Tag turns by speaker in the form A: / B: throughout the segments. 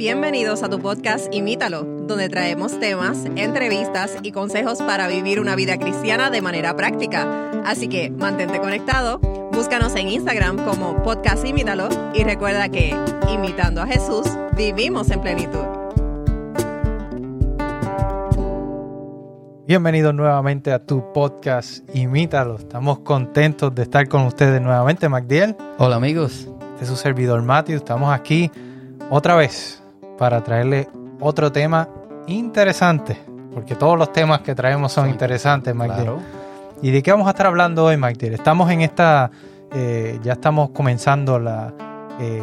A: Bienvenidos a tu podcast Imítalo, donde traemos temas, entrevistas y consejos para vivir una vida cristiana de manera práctica. Así que mantente conectado, búscanos en Instagram como podcast Imítalo y recuerda que, imitando a Jesús, vivimos en plenitud.
B: Bienvenidos nuevamente a tu podcast Imítalo. Estamos contentos de estar con ustedes nuevamente, MacDiel.
C: Hola amigos.
B: Este es su servidor Matthew. Estamos aquí otra vez para traerle otro tema interesante, porque todos los temas que traemos son interesantes, MacDiel.
C: Claro.
B: ¿Y de qué vamos a estar hablando hoy, MacDiel? Estamos en esta, eh, ya estamos comenzando la, eh,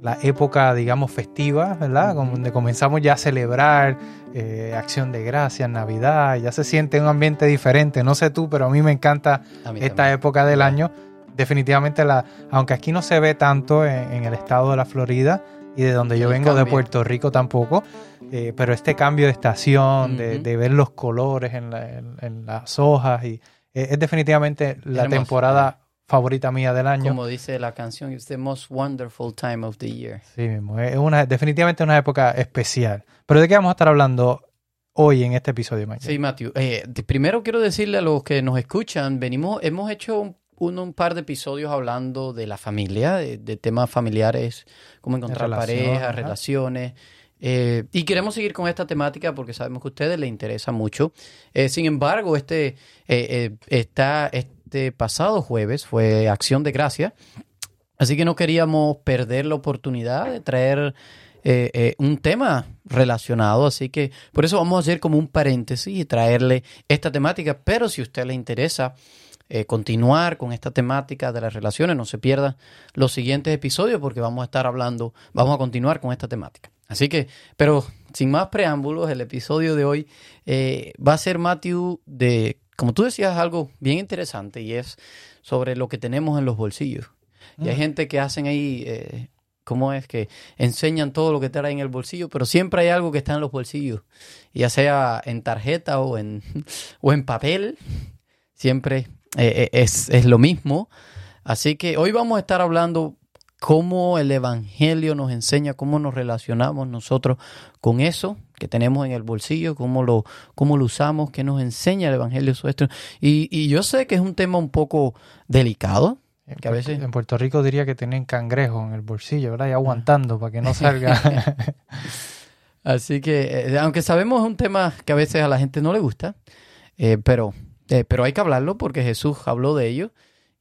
B: la época, digamos, festiva, ¿verdad? Donde comenzamos ya a celebrar eh, Acción de Gracias, Navidad, ya se siente un ambiente diferente. No sé tú, pero a mí me encanta
C: mí
B: esta
C: también.
B: época del año. Definitivamente, la, aunque aquí no se ve tanto en, en el estado de la Florida y de donde yo vengo, de
C: cambio.
B: Puerto Rico tampoco, eh, pero este cambio de estación, de,
C: Ujú.
B: de ver los colores en, la- en- en las hojas, y eh, es definitivamente la
C: Hermoso.
B: temporada favorita mía del año.
C: Como dice la canción, it's the most wonderful time of the year.
B: Sí mismo, es una, definitivamente una época especial. Pero ¿de qué vamos a estar hablando hoy en este episodio, Mike?
C: Sí, Matthew. eh, de- primero quiero decirle a los que nos escuchan, venimos, hemos hecho un, un- un par de episodios hablando de la familia, de, de temas familiares, cómo encontrar
B: relación,
C: parejas, relaciones. eh, y queremos seguir con esta temática porque sabemos que a ustedes les interesa mucho. Eh, sin embargo, este, eh, eh, está, este pasado jueves fue Acción de Gracia. Así que no queríamos perder la oportunidad de traer un tema relacionado. Así que por eso vamos a hacer como un paréntesis y traerle esta temática. Pero si a usted le interesa eh, continuar con esta temática de las relaciones, no se pierda los siguientes episodios porque vamos a estar hablando, vamos a continuar con esta temática. Así que, pero sin más preámbulos, el episodio de hoy eh, va a ser, Matthew, de, como tú decías, algo bien interesante y es sobre lo que tenemos en los bolsillos. Y hay
B: Mm.
C: gente que hacen ahí, eh, ¿cómo es? Que enseñan todo lo que trae en el bolsillo, pero siempre hay algo que está en los bolsillos, ya sea en tarjeta o en, o en papel, siempre eh, eh, es, es lo mismo. Así que hoy vamos a estar hablando cómo el Evangelio nos enseña, cómo nos relacionamos nosotros con eso que tenemos en el bolsillo, cómo lo, cómo lo usamos, qué nos enseña el Evangelio. Y, y yo sé que es un tema un poco delicado,
B: En,
C: que a
B: Puerto-
C: veces-
B: en Puerto Rico diría que tienen cangrejo en el bolsillo, ¿verdad? Y aguantando para que no salga.
C: Así que, eh, aunque sabemos es un tema que a veces a la gente no le gusta, eh, pero, eh, pero hay que hablarlo porque Jesús habló de ello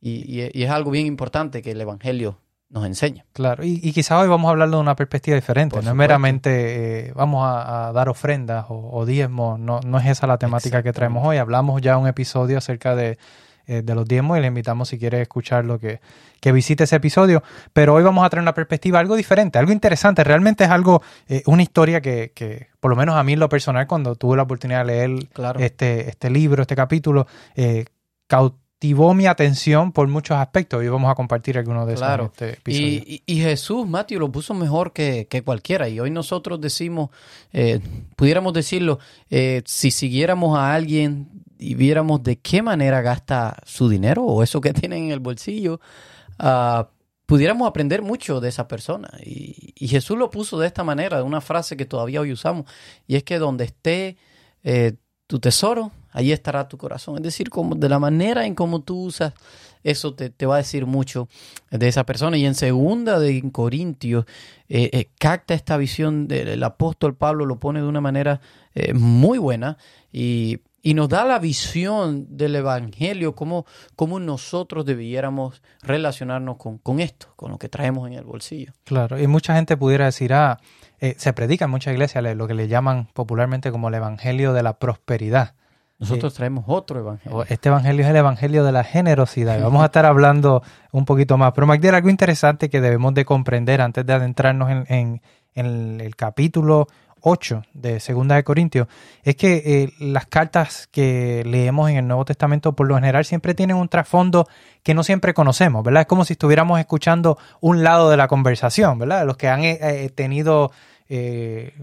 C: y, y- y es algo bien importante que el Evangelio nos enseña.
B: Claro, y, y quizás hoy vamos a hablarlo de una perspectiva diferente.
C: Por
B: no es meramente eh, vamos a, a dar ofrendas o, o diezmos, no, no es esa la temática que traemos hoy. Hablamos ya un episodio acerca de, eh, de los diezmos y le invitamos si quiere escucharlo que, que visite ese episodio. Pero hoy vamos a traer una perspectiva algo diferente, algo interesante. Realmente es algo, eh, una historia que, que, por lo menos a mí en lo personal, cuando tuve la oportunidad de leer
C: Claro.
B: este, este libro, este capítulo, eh, cautivó mi atención por muchos aspectos y vamos a compartir algunos de esos
C: Claro.
B: en este episodio.
C: Y, y- y Jesús, Matthew, lo puso mejor que, que cualquiera. Y hoy nosotros decimos, eh, pudiéramos decirlo, eh, si siguiéramos a alguien y viéramos de qué manera gasta su dinero o eso que tiene en el bolsillo, ah, pudiéramos aprender mucho de esa persona. Y, y Jesús lo puso de esta manera, de una frase que todavía hoy usamos, y es que donde esté eh, tu tesoro, allí estará tu corazón. Es decir, como de la manera en cómo tú usas eso te, te va a decir mucho de esa persona. Y en segunda de Corintios, eh, eh, capta esta visión del apóstol Pablo, lo pone de una manera eh, muy buena y, y nos da la visión del Evangelio, cómo, cómo nosotros debiéramos relacionarnos con, con esto, con lo que traemos en el bolsillo.
B: Claro, y mucha gente pudiera decir, ah, eh, se predica en muchas iglesias le- lo que le llaman popularmente como el evangelio de la prosperidad.
C: Nosotros traemos otro Evangelio.
B: Este evangelio es el evangelio de la generosidad. Vamos a estar hablando un poquito más. Pero Magdiel, algo interesante que debemos de comprender antes de adentrarnos en, en- en el capítulo 8 de Segunda de Corintios, es que eh, las cartas que leemos en el Nuevo Testamento por lo general siempre tienen un trasfondo que no siempre conocemos, ¿verdad? Es como si estuviéramos escuchando un lado de la conversación, ¿verdad? Los que han eh, eh, tenido eh,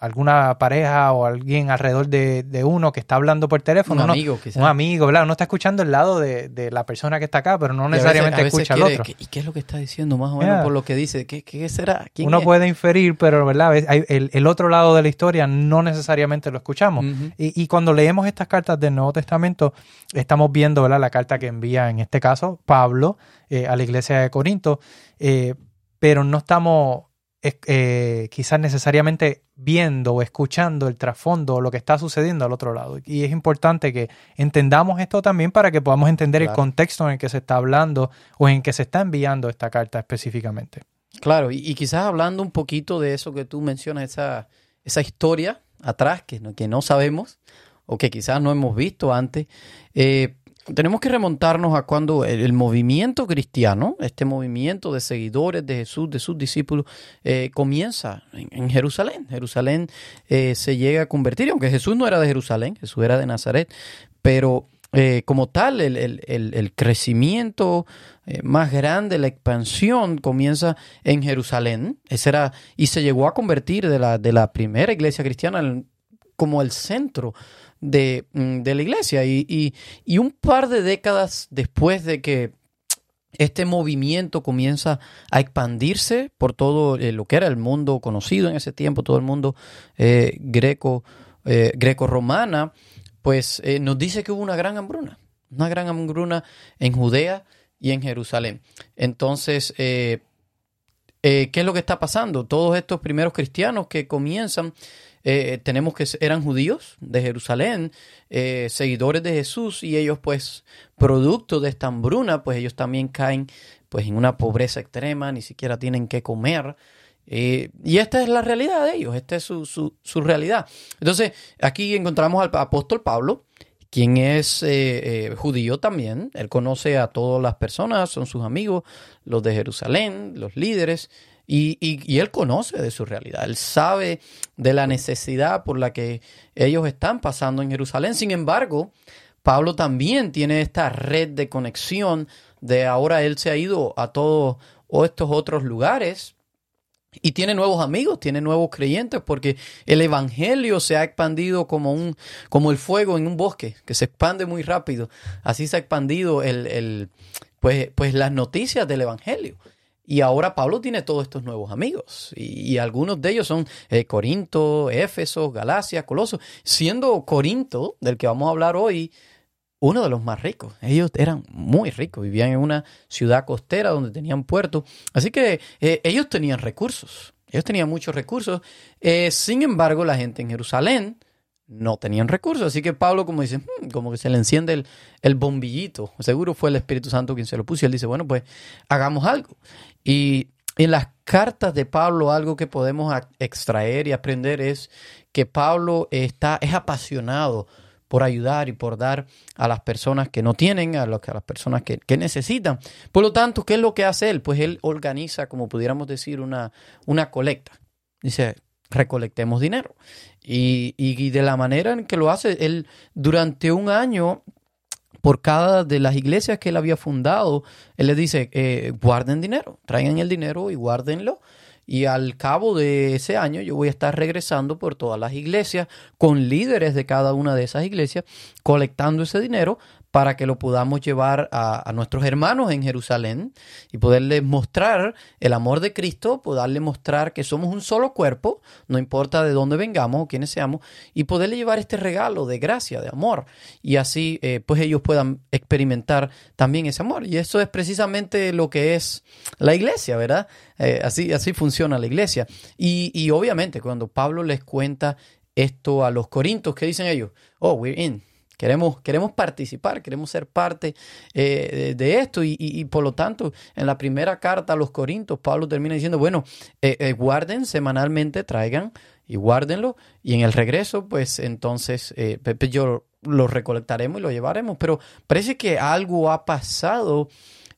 B: alguna pareja o alguien alrededor de, uno que está hablando por teléfono.
C: Un amigo, quizás.
B: Un amigo, ¿verdad? Uno está escuchando el lado de, la persona que está acá, pero no necesariamente escucha al otro.
C: ¿Y qué es lo que está diciendo más o menos por lo que dice? ¿Qué, será?
B: uno puede inferir, pero ¿verdad? El, el, otro lado de la historia no necesariamente lo escuchamos. y, y, cuando leemos estas cartas del Nuevo Testamento, estamos viendo ¿verdad? la carta que envía, en este caso, Pablo eh, a la iglesia de Corinto, eh, pero no estamos eh, quizás necesariamente viendo o escuchando el trasfondo o lo que está sucediendo al otro lado. Y es importante que entendamos esto también para que podamos entender el contexto en el que se está hablando o en el que se está enviando esta carta específicamente.
C: Claro, y, quizás hablando un poquito de eso que tú mencionas, esa, esa historia atrás que no, que no sabemos o que quizás no hemos visto antes, eh, tenemos que remontarnos a cuando el, movimiento cristiano, este movimiento de seguidores de Jesús, de sus discípulos, eh, comienza en, Jerusalén. Jerusalén eh, se llega a convertir, aunque Jesús no era de Jerusalén, Jesús era de Nazaret, pero eh, como tal, el, crecimiento más grande, la expansión comienza en Jerusalén. Ese era, y se llegó a convertir de la, de la primera iglesia cristiana como el centro de, mm, de la iglesia. Y, y, un par de décadas después de que este movimiento comienza a expandirse por todo eh, lo que era el mundo conocido en ese tiempo, todo el mundo eh, greco, eh, greco-romana, pues nos dice que hubo una gran hambruna, una gran hambruna en Judea y en Jerusalén. Entonces, ¿qué es lo que está pasando? Todos estos primeros cristianos que comienzan eh, tenemos que eran judíos de Jerusalén, eh, seguidores de Jesús, y ellos pues, producto de esta hambruna, pues ellos también caen pues en una pobreza extrema, ni siquiera tienen que comer. Eh, y esta es la realidad de ellos, esta es su, su, su, realidad. Entonces, aquí encontramos al apóstol Pablo, quien es judío también. Él conoce a todas las personas, son sus amigos, los de Jerusalén, los líderes. Y, él conoce de su realidad, él sabe de la necesidad por la que ellos están pasando en Jerusalén. Sin embargo, Pablo también tiene esta red de conexión de ahora él se ha ido a todos estos otros lugares y tiene nuevos amigos, tiene nuevos creyentes, porque el evangelio se ha expandido como un, como el fuego en un bosque, que se expande muy rápido. Así se ha expandido el, el pues, pues las noticias del evangelio. Y ahora Pablo tiene todos estos nuevos amigos. Y, algunos de ellos son eh, Corinto, Éfeso, Galacia, Coloso. Siendo Corinto, del que vamos a hablar hoy, uno de los más ricos. Ellos eran muy ricos, vivían en una ciudad costera donde tenían puerto. Así que eh, ellos tenían recursos. Ellos tenían muchos recursos. Eh, sin embargo, la gente en Jerusalén no tenían recursos. Así que Pablo, como dice, hmm", como que se le enciende el, bombillito. Seguro fue el Espíritu Santo quien se lo puso. Y él dice, bueno, pues hagamos algo. Y en las cartas de Pablo, algo que podemos extraer y aprender es que Pablo está, es apasionado por ayudar y por dar a las personas que no tienen, a, a las personas que, necesitan. Por lo tanto, ¿qué es lo que hace él? Pues él organiza, como pudiéramos decir, una, una colecta. Dice, recolectemos dinero. Y, y, de la manera en que lo hace, él durante un año, por cada de las iglesias que él había fundado, él le dice, eh, guarden dinero, traigan el dinero y guárdenlo. Y al cabo de ese año yo voy a estar regresando por todas las iglesias con líderes de cada una de esas iglesias, colectando ese dinero para que lo podamos llevar a, nuestros hermanos en Jerusalén y poderles mostrar el amor de Cristo, poderles mostrar que somos un solo cuerpo, no importa de dónde vengamos o quiénes seamos, y poderle llevar este regalo de gracia, de amor, y así eh, pues ellos puedan experimentar también ese amor. Y eso es precisamente lo que es la iglesia, ¿verdad? Eh, así, así funciona la iglesia. Y, y obviamente cuando Pablo les cuenta esto a los corintos, ¿qué dicen ellos? Oh, we're in. Queremos, queremos participar, queremos ser parte eh, de, esto y, por lo tanto en la primera carta a los Corintios Pablo termina diciendo, bueno, eh, eh, guarden semanalmente, traigan y guárdenlo y en el regreso pues entonces Pepe yo lo recolectaremos y lo llevaremos, pero parece que algo ha pasado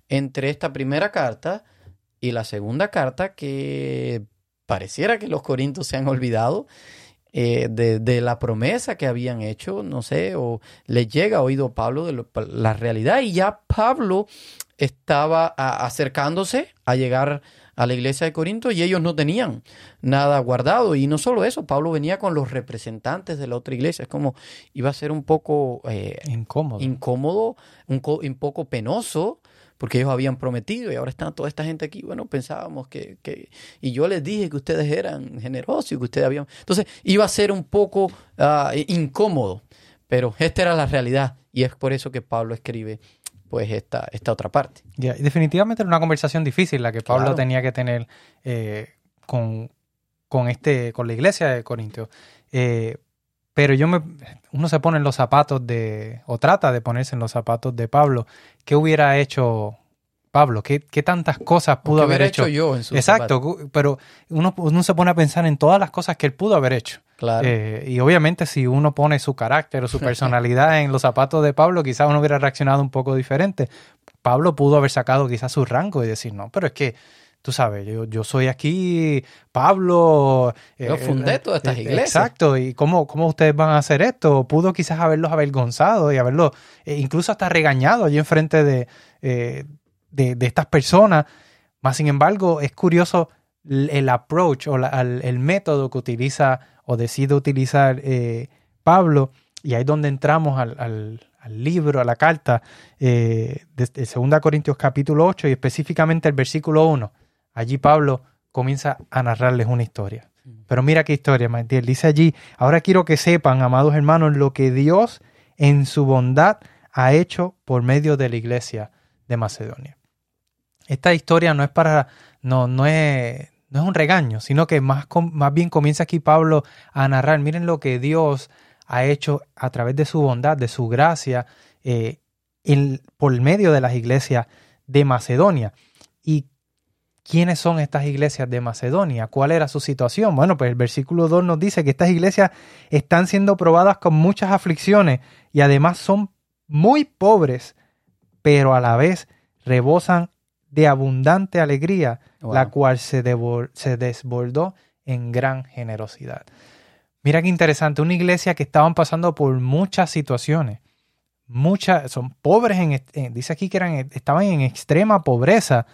C: entre esta primera carta y la segunda carta que pareciera que los Corintios se han olvidado eh, de, la promesa que habían hecho, no sé, o le llega a oído Pablo de la realidad y ya Pablo estaba acercándose a llegar a la iglesia de Corinto y ellos no tenían nada guardado. Y no solo eso, Pablo venía con los representantes de la otra iglesia. Es como iba a ser un poco eh,
B: Incómodo.
C: incómodo, un, un poco penoso, porque ellos habían prometido y ahora está toda esta gente aquí. Bueno, pensábamos que, que- Y yo les dije que ustedes eran generosos y que ustedes habían... Entonces iba a ser un poco ah, incómodo, pero esta era la realidad y es por eso que Pablo escribe pues esta, esta otra parte.
B: Ya, y definitivamente era una conversación difícil la que Pablo
C: Claro.
B: tenía que tener eh, con, con, este, con la iglesia de Corintio. Eh, pero yo me, uno se pone en los zapatos de, o trata de ponerse en los zapatos de Pablo. ¿Qué hubiera hecho Pablo? ¿Qué, qué tantas cosas pudo
C: ¿Qué
B: haber
C: hubiera
B: hecho?
C: yo en su
B: Exacto,
C: zapato?
B: pero uno, uno se pone a pensar en todas las cosas que él pudo haber hecho.
C: Claro.
B: Eh, y obviamente si uno pone su carácter o su personalidad en los zapatos de Pablo, quizás uno hubiera reaccionado un poco diferente. Pablo pudo haber sacado quizás su rango y decir, no, pero es que, tú sabes, yo, yo soy aquí, Pablo...
C: Yo fundé todas estas
B: eh,
C: iglesias.
B: Exacto, y cómo, cómo ustedes van a hacer esto. Pudo quizás haberlos avergonzado y haberlos eh, incluso hasta regañado allí enfrente de, eh, de, de estas personas. Más sin embargo, es curioso el approach o la- el método que utiliza o decide utilizar eh, Pablo, y ahí es donde entramos al, al- al libro, a la carta eh, de, de 2 Corintios capítulo 8 y específicamente el versículo 1. Allí Pablo comienza a narrarles una historia. Pero mira qué historia, Matías. Dice allí, ahora quiero que sepan, amados hermanos, lo que Dios en su bondad ha hecho por medio de la iglesia de Macedonia. Esta historia no es para, no, no es, no es un regaño, sino que más, más bien comienza aquí Pablo a narrar, miren lo que Dios ha hecho a través de su bondad, de su gracia, eh, en- por medio de las iglesias de Macedonia. ¿Y quiénes son estas iglesias de Macedonia? ¿Cuál era su situación? Bueno, pues el versículo 2 nos dice que estas iglesias están siendo probadas con muchas aflicciones y además son muy pobres, pero a la vez rebosan de abundante alegría,
C: Wow.
B: la cual se, desbordó en gran generosidad. Mira qué interesante, una iglesia que estaban pasando por muchas situaciones. Muchas, son pobres, en, en- dice aquí que eran, estaban en extrema pobreza,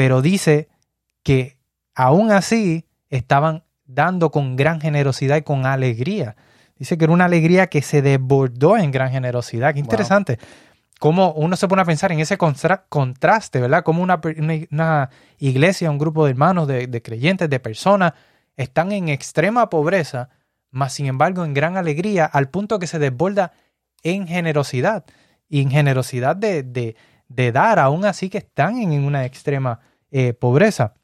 B: pero dice que aún así estaban dando con gran generosidad y con alegría. Dice que era una alegría que se desbordó en gran generosidad. Qué
C: Wow.
B: interesante. Cómo uno se pone a pensar en ese contraste, ¿verdad? Como una, per- una- una iglesia, un grupo de hermanos, de, de creyentes, de personas, están en extrema pobreza, mas sin embargo en gran alegría, al punto que se desborda en generosidad. Y en generosidad de, de- de dar, aún así que están en una extrema eh, pobreza.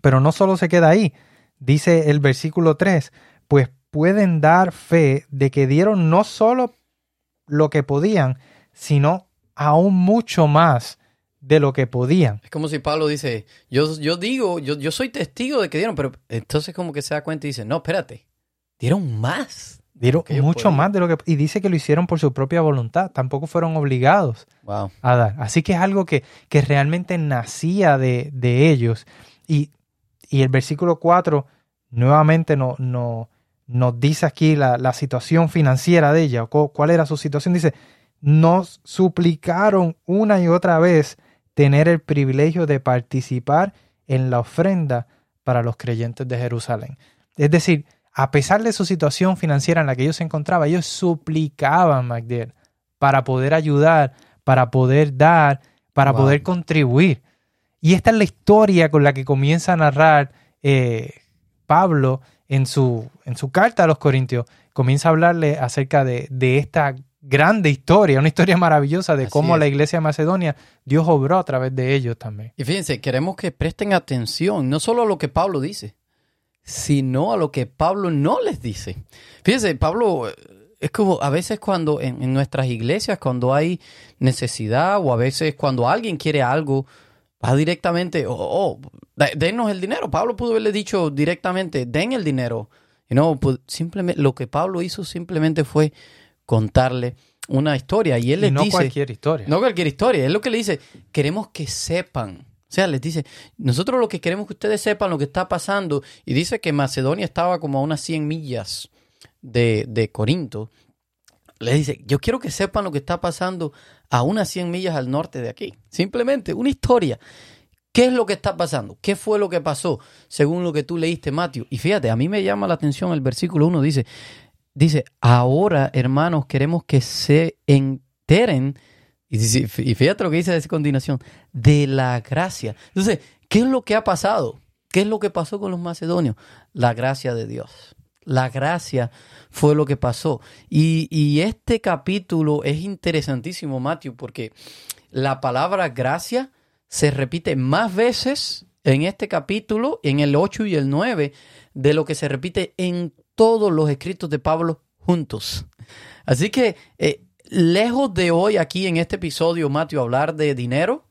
B: Pero no solo se queda ahí. Dice el versículo 3, pues pueden dar fe de que dieron no solo lo que podían, sino aún mucho más de lo que podían.
C: Es como si Pablo dice, yo, yo digo, yo, yo soy testigo de que dieron, pero entonces como que se da cuenta y dice, no, espérate, dieron más.
B: Dieron mucho
C: podían.
B: más de lo que... Y dice que lo hicieron por su propia voluntad, tampoco fueron obligados
C: Wow.
B: a dar. Así que es algo que, que realmente nacía de, de ellos. Y, y el versículo 4 nuevamente no, no, nos dice aquí la, la situación financiera de ella, o cuál era su situación. Dice, nos suplicaron una y otra vez tener el privilegio de participar en la ofrenda para los creyentes de Jerusalén. Es decir, a pesar de su situación financiera en la que ellos se encontraban, ellos suplicaban, MacDill, para poder ayudar, para poder dar, para
C: Wow.
B: poder contribuir. Y esta es la historia con la que comienza a narrar eh, Pablo en su, en su carta a los Corintios. Comienza a hablarle acerca de, de esta grande historia, una historia maravillosa de
C: Así
B: cómo
C: es.
B: la iglesia de Macedonia, Dios obró a través de ellos también.
C: Y fíjense, queremos que presten atención, no solo a lo que Pablo dice, sino a lo que Pablo no les dice. Fíjense, Pablo, es como a veces cuando en, en nuestras iglesias, cuando hay necesidad o a veces cuando alguien quiere algo, va directamente, oh, oh, de- denos el dinero. Pablo pudo haberle dicho directamente, den el dinero. Y no, pues, simplemente, lo que Pablo hizo simplemente fue contarle una historia. Y él
B: Y
C: les
B: no
C: dice,
B: cualquier historia.
C: no cualquier historia, es lo que le dice, queremos que sepan. Sea, les dice, nosotros lo que queremos que ustedes sepan lo que está pasando. Y dice que Macedonia estaba como a unas 100 millas de, de Corinto. Le dice, yo quiero que sepan lo que está pasando a unas 100 millas al norte de aquí. Simplemente una historia. ¿Qué es lo que está pasando? ¿Qué fue lo que pasó según lo que tú leíste, Mateo? Y fíjate, a mí me llama la atención el versículo 1, dice, dice, ahora hermanos queremos que se enteren, y fíjate lo que dice a continuación, de la gracia. Entonces, ¿qué es lo que ha pasado? ¿Qué es lo que pasó con los macedonios? La gracia de Dios. La gracia fue lo que pasó. Y, este capítulo es interesantísimo, Mateo, porque la palabra gracia se repite más veces en este capítulo, en el 8 y el 9, de lo que se repite en todos los escritos de Pablo juntos. Así que, eh, lejos de hoy aquí en este episodio, Mateo, hablar de dinero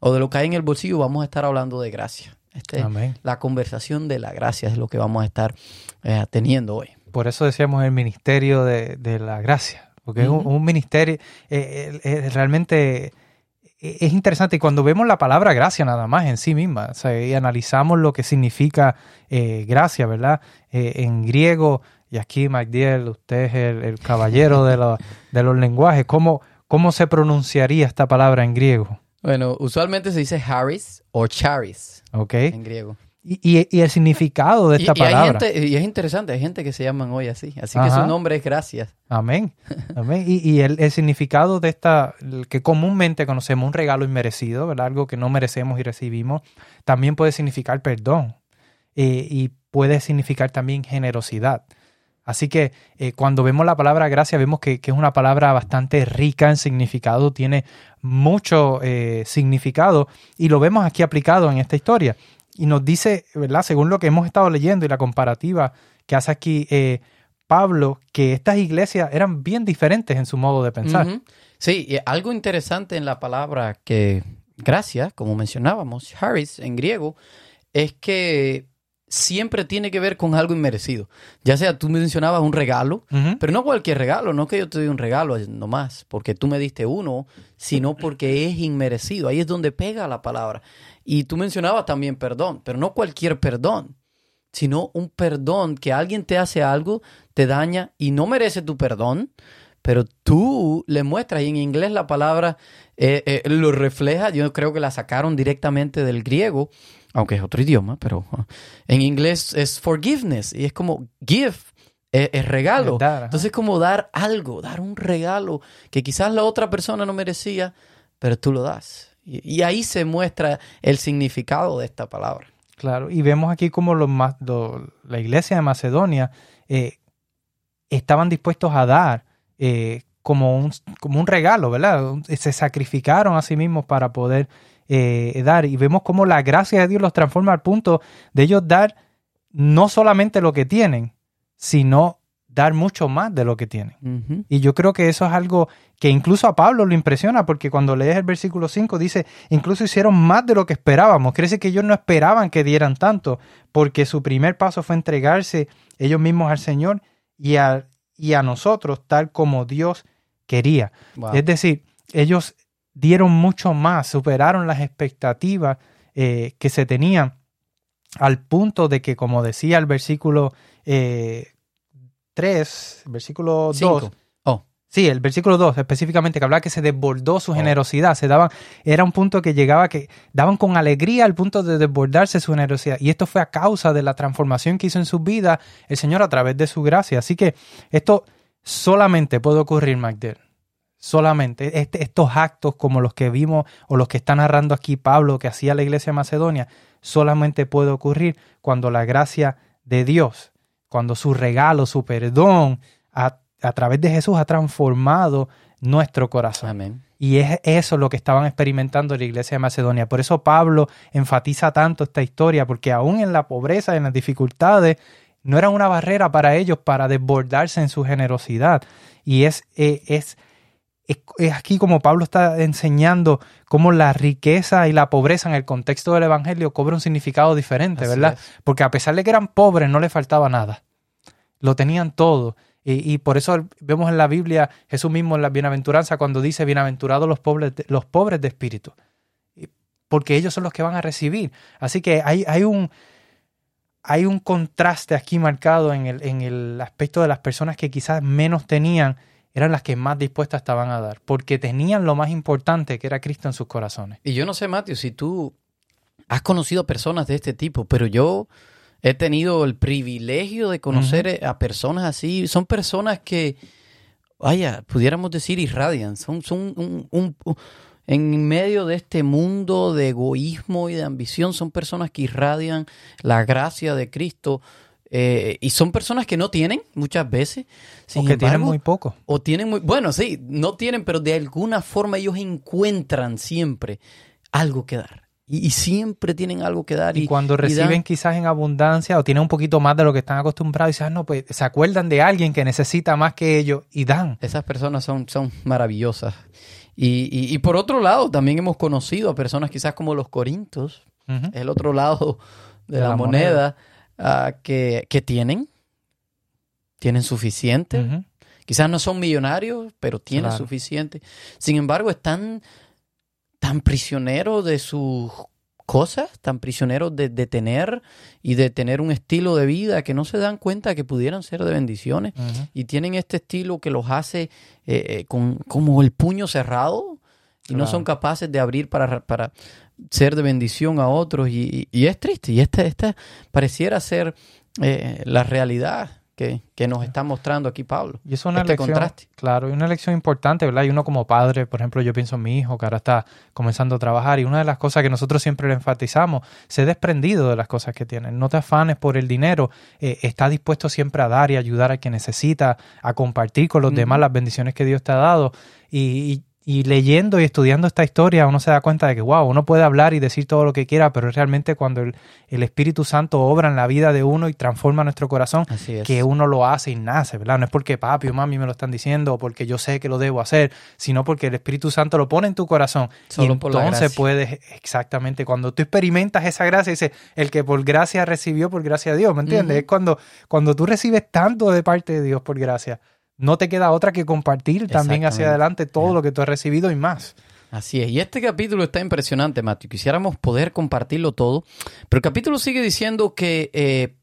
C: o de lo que hay en el bolsillo, vamos a estar hablando de gracia. Este, la conversación de la gracia es lo que vamos a estar eh, teniendo hoy.
B: Por eso decíamos el ministerio de, la gracia, porque es un, ministerio, eh, realmente e-, es interesante y cuando vemos la palabra gracia nada más en sí misma y analizamos lo que significa eh, gracia, ¿verdad? En griego, y aquí MacDiel, usted es el, caballero de, de, los lenguajes, ¿cómo, ¿cómo se pronunciaría esta palabra en griego?
C: Bueno, usualmente se dice Harris o Charis
B: okay.
C: en griego.
B: Y, el significado de esta palabra.
C: y es interesante, hay gente que se llaman hoy así. Así que su nombre es gracias.
B: Amén. Amén. Y, el, significado de esta, que comúnmente conocemos, un regalo inmerecido, ¿verdad? Algo que no merecemos y recibimos, también puede significar perdón. Eh, y puede significar también generosidad. Así que eh, cuando vemos la palabra gracia, vemos que, es una palabra bastante rica en significado, tiene mucho eh, significado y lo vemos aquí aplicado en esta historia y nos dice, ¿verdad? Según lo que hemos estado leyendo y la comparativa que hace aquí eh, Pablo, que estas iglesias eran bien diferentes en su modo de pensar.
C: Sí, y algo interesante en la palabra que, gracias, como mencionábamos, Harris en griego, es que siempre tiene que ver con algo inmerecido. Ya sea tú mencionabas un regalo, pero no cualquier regalo, no que yo te doy un regalo nomás, porque tú me diste uno, sino porque es inmerecido. Ahí es donde pega la palabra. Y tú mencionabas también perdón, pero no cualquier perdón, sino un perdón que alguien te hace algo, te daña y no merece tu perdón, pero tú le muestras, y en inglés la palabra eh, eh, lo refleja, yo creo que la sacaron directamente del griego, aunque es otro idioma, pero en inglés es forgiveness y es como give, es, regalo. Entonces es como dar algo, dar un regalo que quizás la otra persona no merecía, pero tú lo das. Y, ahí se muestra el significado de esta palabra.
B: Claro, y vemos aquí como los, la iglesia de Macedonia eh, estaban dispuestos a dar eh, como, un, como un regalo, ¿verdad? Se sacrificaron a sí mismos para poder eh, dar. Y vemos cómo la gracia de Dios los transforma al punto de ellos dar no solamente lo que tienen, sino dar mucho más de lo que tienen. Y yo creo que eso es algo que incluso a Pablo lo impresiona, porque cuando lees el versículo 5 dice, incluso hicieron más de lo que esperábamos. Crece que ellos no esperaban que dieran tanto, porque su primer paso fue entregarse ellos mismos al Señor y a, y a nosotros tal como Dios quería. Es decir, ellos dieron mucho más, superaron las expectativas eh, que se tenían al punto de que, como decía el versículo 3, eh, versículo 2, Sí, el versículo 2 específicamente que hablaba que se desbordó su oh. generosidad, se daban, era un punto que llegaba que daban con alegría al punto de desbordarse su generosidad. Y esto fue a causa de la transformación que hizo en su vida el Señor a través de su gracia. Así que esto solamente puede ocurrir, Magdalene solamente este, estos actos como los que vimos o los que está narrando aquí Pablo que hacía la iglesia de Macedonia, solamente puede ocurrir cuando la gracia de Dios, cuando su regalo, su perdón a, a través de Jesús ha transformado nuestro corazón. Y es eso lo que estaban experimentando en la iglesia de Macedonia. Por eso Pablo enfatiza tanto esta historia, porque aún en la pobreza, en las dificultades, no era una barrera para ellos para desbordarse en su generosidad. Y es, eh, es es, aquí como Pablo está enseñando cómo la riqueza y la pobreza en el contexto del Evangelio cobra un significado diferente, ¿verdad? Porque a pesar de que eran pobres, no les faltaba nada. Lo tenían todo. Y, por eso vemos en la Biblia Jesús mismo en la bienaventuranza cuando dice, bienaventurados los pobres de, los pobres de espíritu. Porque ellos son los que van a recibir. Así que hay, hay un, hay un contraste aquí marcado en el, en el aspecto de las personas que quizás menos tenían eran las que más dispuestas estaban a dar, porque tenían lo más importante que era Cristo en sus corazones.
C: Y yo no sé, Mateo, si tú has conocido personas de este tipo, pero yo he tenido el privilegio de conocer a personas así. Son personas que, vaya, pudiéramos decir irradian. Son, son un, un- un- en medio de este mundo de egoísmo y de ambición, son personas que irradian la gracia de Cristo. Eh, y son personas que no tienen muchas veces. Sin
B: o que tienen muy poco.
C: o tienen muy. Bueno, sí, no tienen, pero de alguna forma ellos encuentran siempre algo que dar. Y, y siempre tienen algo que dar.
B: Y cuando
C: dan-
B: reciben quizás en abundancia o tienen un poquito más de lo que están acostumbrados, dicen, ah, no, pues se acuerdan de alguien que necesita más que ellos y dan.
C: Esas personas son, son maravillosas. Y, y- y por otro lado, también hemos conocido a personas quizás como los corintos,
B: Ujú.
C: el otro lado de,
B: De
C: la,
B: la
C: moneda, ah, que, que tienen, tienen suficiente. Quizás no son millonarios, pero tienen
B: Claro.
C: suficiente. Sin embargo, están tan prisioneros de sus cosas, tan prisioneros de, de tener y de tener un estilo de vida que no se dan cuenta que pudieran ser de bendiciones y tienen este estilo que los hace eh, eh, con como el puño cerrado y no son capaces de abrir para, para ser de bendición a otros y, y- y es triste y esta, esta pareciera ser eh, la realidad que, que nos está mostrando aquí Pablo.
B: Y es una
C: Este
B: lección,
C: contraste.
B: claro, y una lección importante, ¿verdad? Y uno como padre, por ejemplo, yo pienso en mi hijo que ahora está comenzando a trabajar y una de las cosas que nosotros siempre le enfatizamos, sé desprendido de las cosas que tienen, no te afanes por el dinero, eh, está dispuesto siempre a dar y ayudar a quien necesita, a compartir con los demás las bendiciones que Dios te ha dado y, y- y leyendo y estudiando esta historia uno se da cuenta de que, wow, uno puede hablar y decir todo lo que quiera, pero es realmente cuando el, el Espíritu Santo obra en la vida de uno y transforma nuestro corazón,
C: es.
B: que uno lo hace y nace, ¿verdad? No es porque papi o mami me lo están diciendo o porque yo sé que lo debo hacer, sino porque el Espíritu Santo lo pone en tu corazón.
C: Solo
B: y
C: por la
B: entonces puedes, exactamente, cuando tú experimentas esa gracia, dice, el que por gracia recibió, por gracia de Dios, ¿me entiendes? Es cuando, cuando tú recibes tanto de parte de Dios por gracia, no te queda otra que compartir también hacia adelante todo lo que tú has recibido y más.
C: Así es. Y este capítulo está impresionante, Matthew. Quisiéramos poder compartirlo todo. Pero el capítulo sigue diciendo que eh,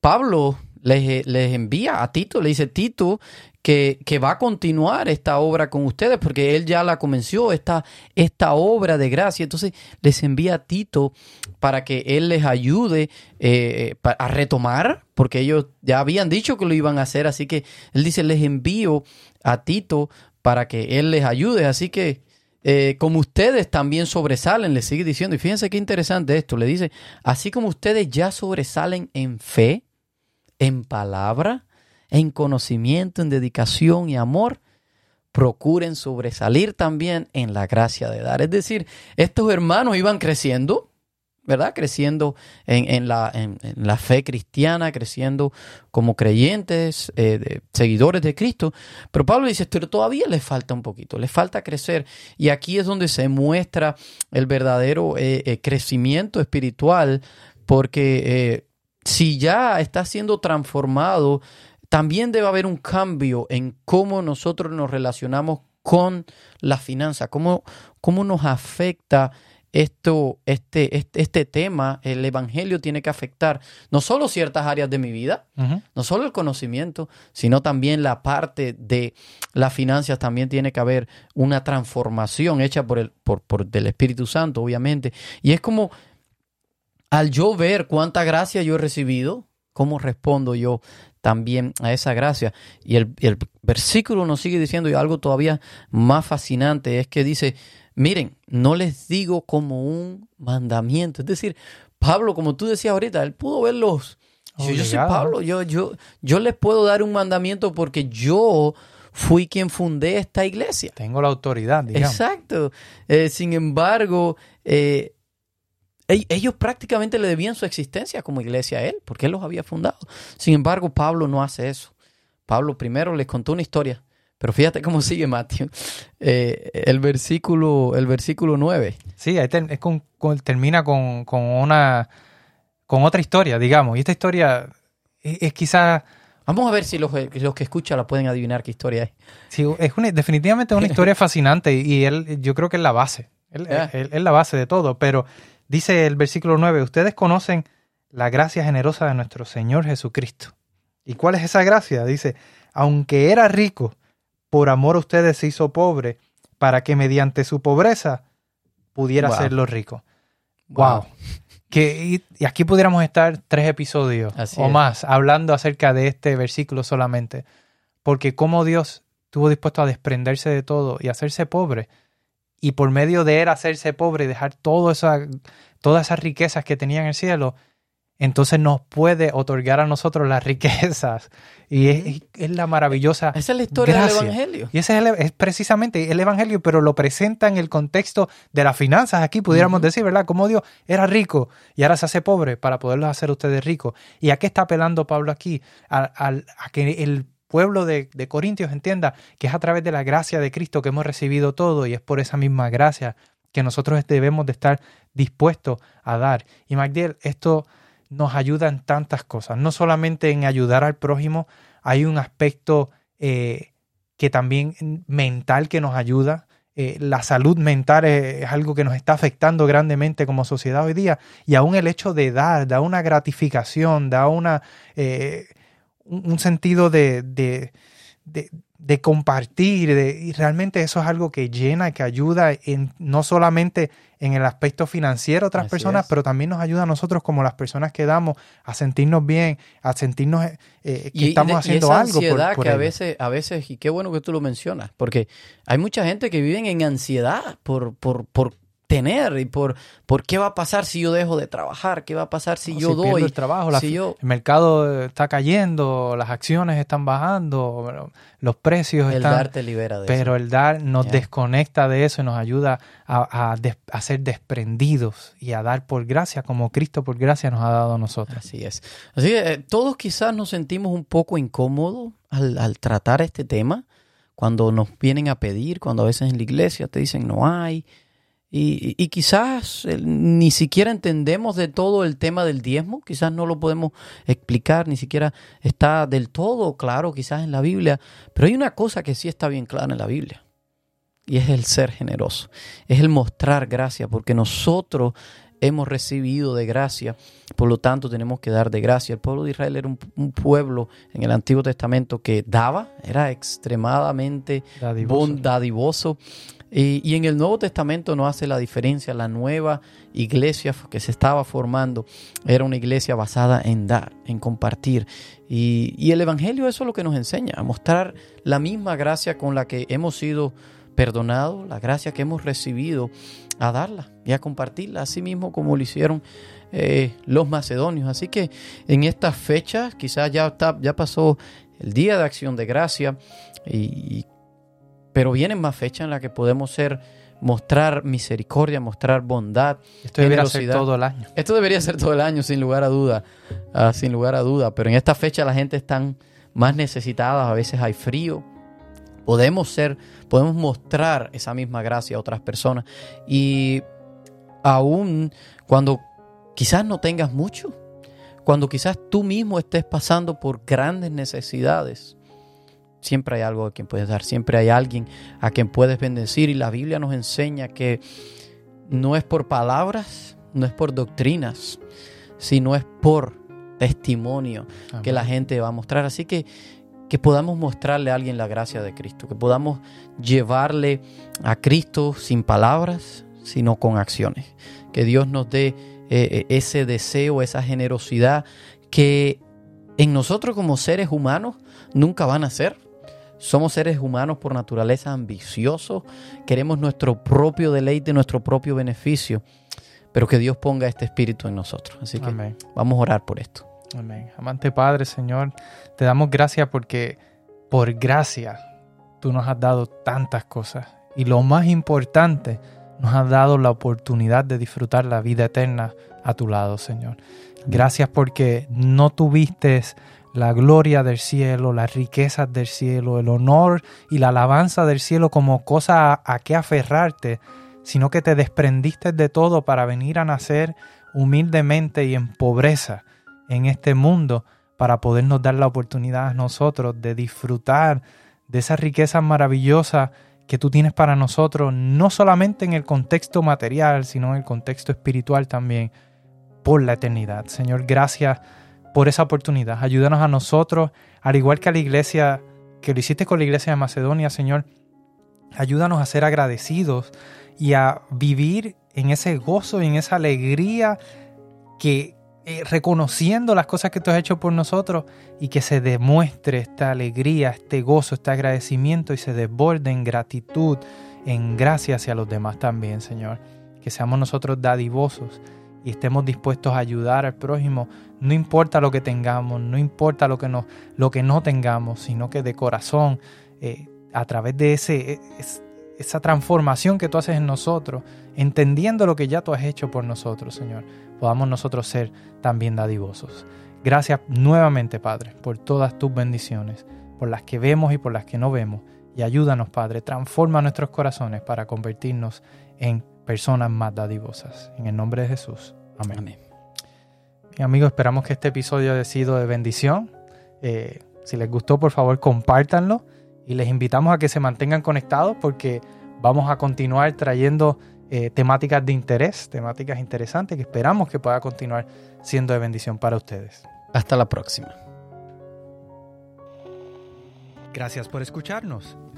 C: Pablo les, les envía a Tito, le dice Tito que, va a continuar esta obra con ustedes porque él ya la comenzó, esta, esta obra de gracia. Entonces les envía a Tito para que él les ayude eh, a retomar, porque ellos ya habían dicho que lo iban a hacer. Así que él dice, les envío a Tito para que él les ayude. Así que eh, como ustedes también sobresalen, le sigue diciendo, y fíjense qué interesante esto, le dice, así como ustedes ya sobresalen en fe, en palabra, en conocimiento, en dedicación y amor, procuren sobresalir también en la gracia de dar. Es decir, estos hermanos iban creciendo, ¿verdad? Creciendo en, la, fe cristiana, creciendo como creyentes, eh, seguidores de Cristo. Pero Pablo dice, pero todavía les falta un poquito, les falta crecer. Y aquí es donde se muestra el verdadero eh, eh, crecimiento espiritual, porque si ya está siendo transformado, también debe haber un cambio en cómo nosotros nos relacionamos con la finanza, cómo, cómo nos afecta esto, este, este, este tema, el Evangelio tiene que afectar no solo ciertas áreas de mi vida, no solo el conocimiento, sino también la parte de las finanzas, también tiene que haber una transformación hecha por el, por, por del Espíritu Santo, obviamente. Y es como al yo ver cuánta gracia yo he recibido, cómo respondo yo también a esa gracia. Y el, el versículo nos sigue diciendo y algo todavía más fascinante es que dice, miren, no les digo como un mandamiento. Es decir, Pablo, como tú decías ahorita, él pudo verlos. Yo, yo soy. Pablo, yo, yo, yo les puedo dar un mandamiento porque yo fui quien fundé esta iglesia.
B: Tengo la autoridad, digamos.
C: Exacto. Eh, sin embargo, eh, ellos prácticamente le debían su existencia como iglesia a él, porque él los había fundado. Sin embargo, Pablo no hace eso. Pablo primero les contó una historia. Pero fíjate cómo sigue Mateo. Eh, el versículo, el versículo 9.
B: Sí, ahí es con- con- termina con, con una con otra historia, digamos. Y esta historia es, es quizá
C: Vamos a ver si los, los que escuchan la pueden adivinar qué historia es.
B: sí, es una- definitivamente una historia fascinante y él yo creo que es la base. Él- él- es la base de todo. Pero dice el versículo 9, ustedes conocen la gracia generosa de nuestro Señor Jesucristo. ¿Y cuál es esa gracia? Dice, aunque era rico, por amor a ustedes se hizo pobre, para que mediante su pobreza pudiera
C: Wow.
B: hacerlo rico. Wow. Que, y, y aquí pudiéramos estar tres episodios
C: Así
B: o
C: es.
B: más hablando acerca de este versículo solamente. Porque como Dios estuvo dispuesto a desprenderse de todo y hacerse pobre. Y por medio de él hacerse pobre y dejar todo esa, todas esas riquezas que tenía en el cielo, entonces nos puede otorgar a nosotros las riquezas. Y es, es la maravillosa
C: Esa es la historia del Evangelio.
B: y ese es, el- es precisamente el Evangelio, pero lo presenta en el contexto de las finanzas. Aquí pudiéramos decir, ¿verdad? Como Dios era rico y ahora se hace pobre para poderlos hacer ustedes ricos. ¿Y a qué está apelando Pablo aquí? A que el pueblo de, Corintios entienda que es a través de la gracia de Cristo que hemos recibido todo y es por esa misma gracia que nosotros debemos de estar dispuestos a dar. Y Magdiel, esto nos ayuda en tantas cosas, no solamente en ayudar al prójimo, hay un aspecto eh, que también mental que nos ayuda. Eh, la salud mental es, es algo que nos está afectando grandemente como sociedad hoy día y aún el hecho de dar, da una gratificación, da una, eh, un, sentido de, de, de- de compartir de- y realmente eso es algo que llena, que ayuda en, no solamente en el aspecto financiero a otras
C: Así
B: personas,
C: es.
B: pero también nos ayuda a nosotros como las personas que damos a sentirnos bien, a sentirnos eh, eh, que
C: Y- y
B: estamos
C: y
B: haciendo
C: esa
B: algo
C: ansiedad
B: por
C: que a veces, a veces, y qué bueno que tú lo mencionas, porque hay mucha gente que vive en ansiedad por, por, por tener y por, por qué va a pasar si yo dejo de trabajar, qué va a pasar si
B: No,
C: yo doy,
B: el trabajo, la-
C: si yo
B: el mercado está cayendo, las acciones están bajando, los precios
C: el
B: están...
C: dar te libera de
B: Pero
C: eso.
B: el dar nos desconecta de eso y nos ayuda a, a des- a ser desprendidos y a dar por gracia como Cristo por gracia nos ha dado a nosotros.
C: Así es. Así que eh, todos quizás nos sentimos un poco incómodos al, al tratar este tema, cuando nos vienen a pedir, cuando a veces en la iglesia te dicen no hay, y, y quizás eh, ni siquiera entendemos de todo el tema del diezmo, quizás no lo podemos explicar, ni siquiera está del todo claro quizás en la Biblia, pero hay una cosa que sí está bien clara en la Biblia, y es el ser generoso, es el mostrar gracia, porque nosotros hemos recibido de gracia, por lo tanto tenemos que dar de gracia. El pueblo de Israel era un, un pueblo en el Antiguo Testamento que daba, era extremadamente
B: Dadivoso.
C: bondadivoso. Y, en el Nuevo Testamento no hace la diferencia. La nueva iglesia que se estaba formando era una iglesia basada en dar, en compartir. Y, y el Evangelio eso es lo que nos enseña, a mostrar la misma gracia con la que hemos sido perdonados, la gracia que hemos recibido, a darla y a compartirla, así mismo como lo hicieron eh, los macedonios. Así que en estas fechas, quizás ya, ya pasó el Día de Acción de Gracia, y- pero vienen más fechas en las que podemos ser, mostrar misericordia, mostrar bondad.
B: Esto debería ser todo el año.
C: Esto debería ser todo el año, sin lugar a duda, ah, sin lugar a duda. Pero en esta fecha la gente está más necesitada, a veces hay frío. Podemos ser, podemos mostrar esa misma gracia a otras personas. Y aún cuando quizás no tengas mucho, cuando quizás tú mismo estés pasando por grandes necesidades, siempre hay algo a quien puedes dar, siempre hay alguien a quien puedes bendecir. Y la Biblia nos enseña que no es por palabras, no es por doctrinas, sino es por testimonio que la gente va a mostrar. Así que que podamos mostrarle a alguien la gracia de Cristo, que podamos llevarle a Cristo sin palabras, sino con acciones. Que Dios nos dé eh, ese deseo, esa generosidad que en nosotros como seres humanos nunca van a ser. Somos seres humanos por naturaleza ambiciosos, queremos nuestro propio deleite, nuestro propio beneficio, pero que Dios ponga este espíritu en nosotros. Así que
B: Amén.
C: vamos a orar por esto.
B: Amén. Amante Padre, Señor, te damos gracias porque por gracia tú nos has dado tantas cosas. Y lo más importante, nos has dado la oportunidad de disfrutar la vida eterna a tu lado, Señor. Gracias porque no tuviste la gloria del cielo, las riquezas del cielo, el honor y la alabanza del cielo como cosa a, que aferrarte, sino que te desprendiste de todo para venir a nacer humildemente y en pobreza en este mundo para podernos dar la oportunidad a nosotros de disfrutar de esa riqueza maravillosa que tú tienes para nosotros, no solamente en el contexto material, sino en el contexto espiritual también, por la eternidad. Señor, gracias por esa oportunidad. Ayúdanos a nosotros, al igual que a la iglesia, que lo hiciste con la iglesia de Macedonia, Señor, ayúdanos a ser agradecidos y a vivir en ese gozo y en esa alegría que eh, reconociendo las cosas que tú has hecho por nosotros y que se demuestre esta alegría, este gozo, este agradecimiento y se desborde en gratitud, en gracia hacia los demás también, Señor. Que seamos nosotros dadivosos y estemos dispuestos a ayudar al prójimo, no importa lo que tengamos, no importa lo que no, lo que no tengamos, sino que de corazón, eh, a través de ese, e, esa transformación que tú haces en nosotros, entendiendo lo que ya tú has hecho por nosotros, Señor, podamos nosotros ser también dadivosos. Gracias nuevamente, Padre, por todas tus bendiciones, por las que vemos y por las que no vemos. Y ayúdanos, Padre, transforma nuestros corazones para convertirnos en personas más dadivosas. En el nombre de Jesús. Amén. Amén. Mi amigo, esperamos que este episodio haya sido de bendición. Eh, si les gustó, por favor, compártanlo y les invitamos a que se mantengan conectados porque vamos a continuar trayendo eh, temáticas de interés, temáticas interesantes que esperamos que pueda continuar siendo de bendición para ustedes.
C: Hasta la próxima.
B: Gracias por escucharnos.